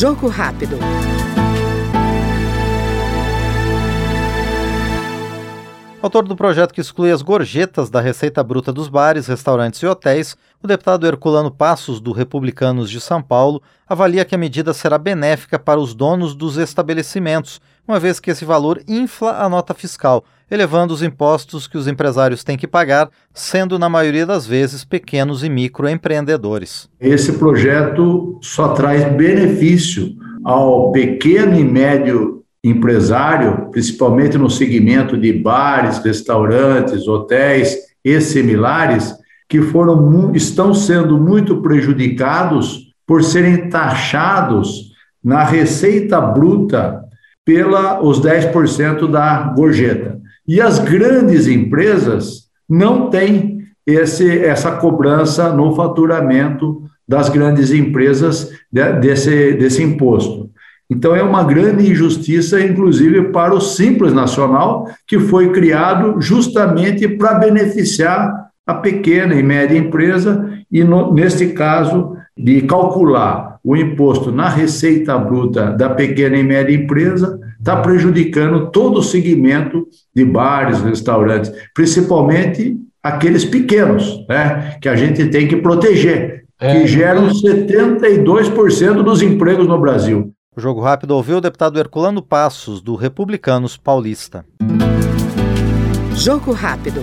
Jogo rápido. Autor do projeto que exclui as gorjetas da receita bruta dos bares, restaurantes e hotéis, o deputado Herculano Passos, do Republicanos de São Paulo, avalia que a medida será benéfica para os donos dos estabelecimentos, uma vez que esse valor infla a nota fiscal, elevando os impostos que os empresários têm que pagar, sendo na maioria das vezes pequenos e microempreendedores. Esse projeto só traz benefício ao pequeno e médio empresário, principalmente no segmento de bares, restaurantes, hotéis e similares, que foram, estão sendo muito prejudicados por serem taxados na receita bruta pela os 10% da gorjeta. E as grandes empresas não têm esse, essa cobrança no faturamento das grandes empresas de, desse, desse imposto. Então, é uma grande injustiça, inclusive para o Simples Nacional, que foi criado justamente para beneficiar a pequena e média empresa, e no, neste caso, de calcular o imposto na receita bruta da pequena e média empresa, está prejudicando todo o segmento de bares, restaurantes, principalmente aqueles pequenos, né, que a gente tem que proteger, é. que geram 72% dos empregos no Brasil. Jogo Rápido ouviu o deputado Herculano Passos, do Republicanos Paulista. Jogo Rápido.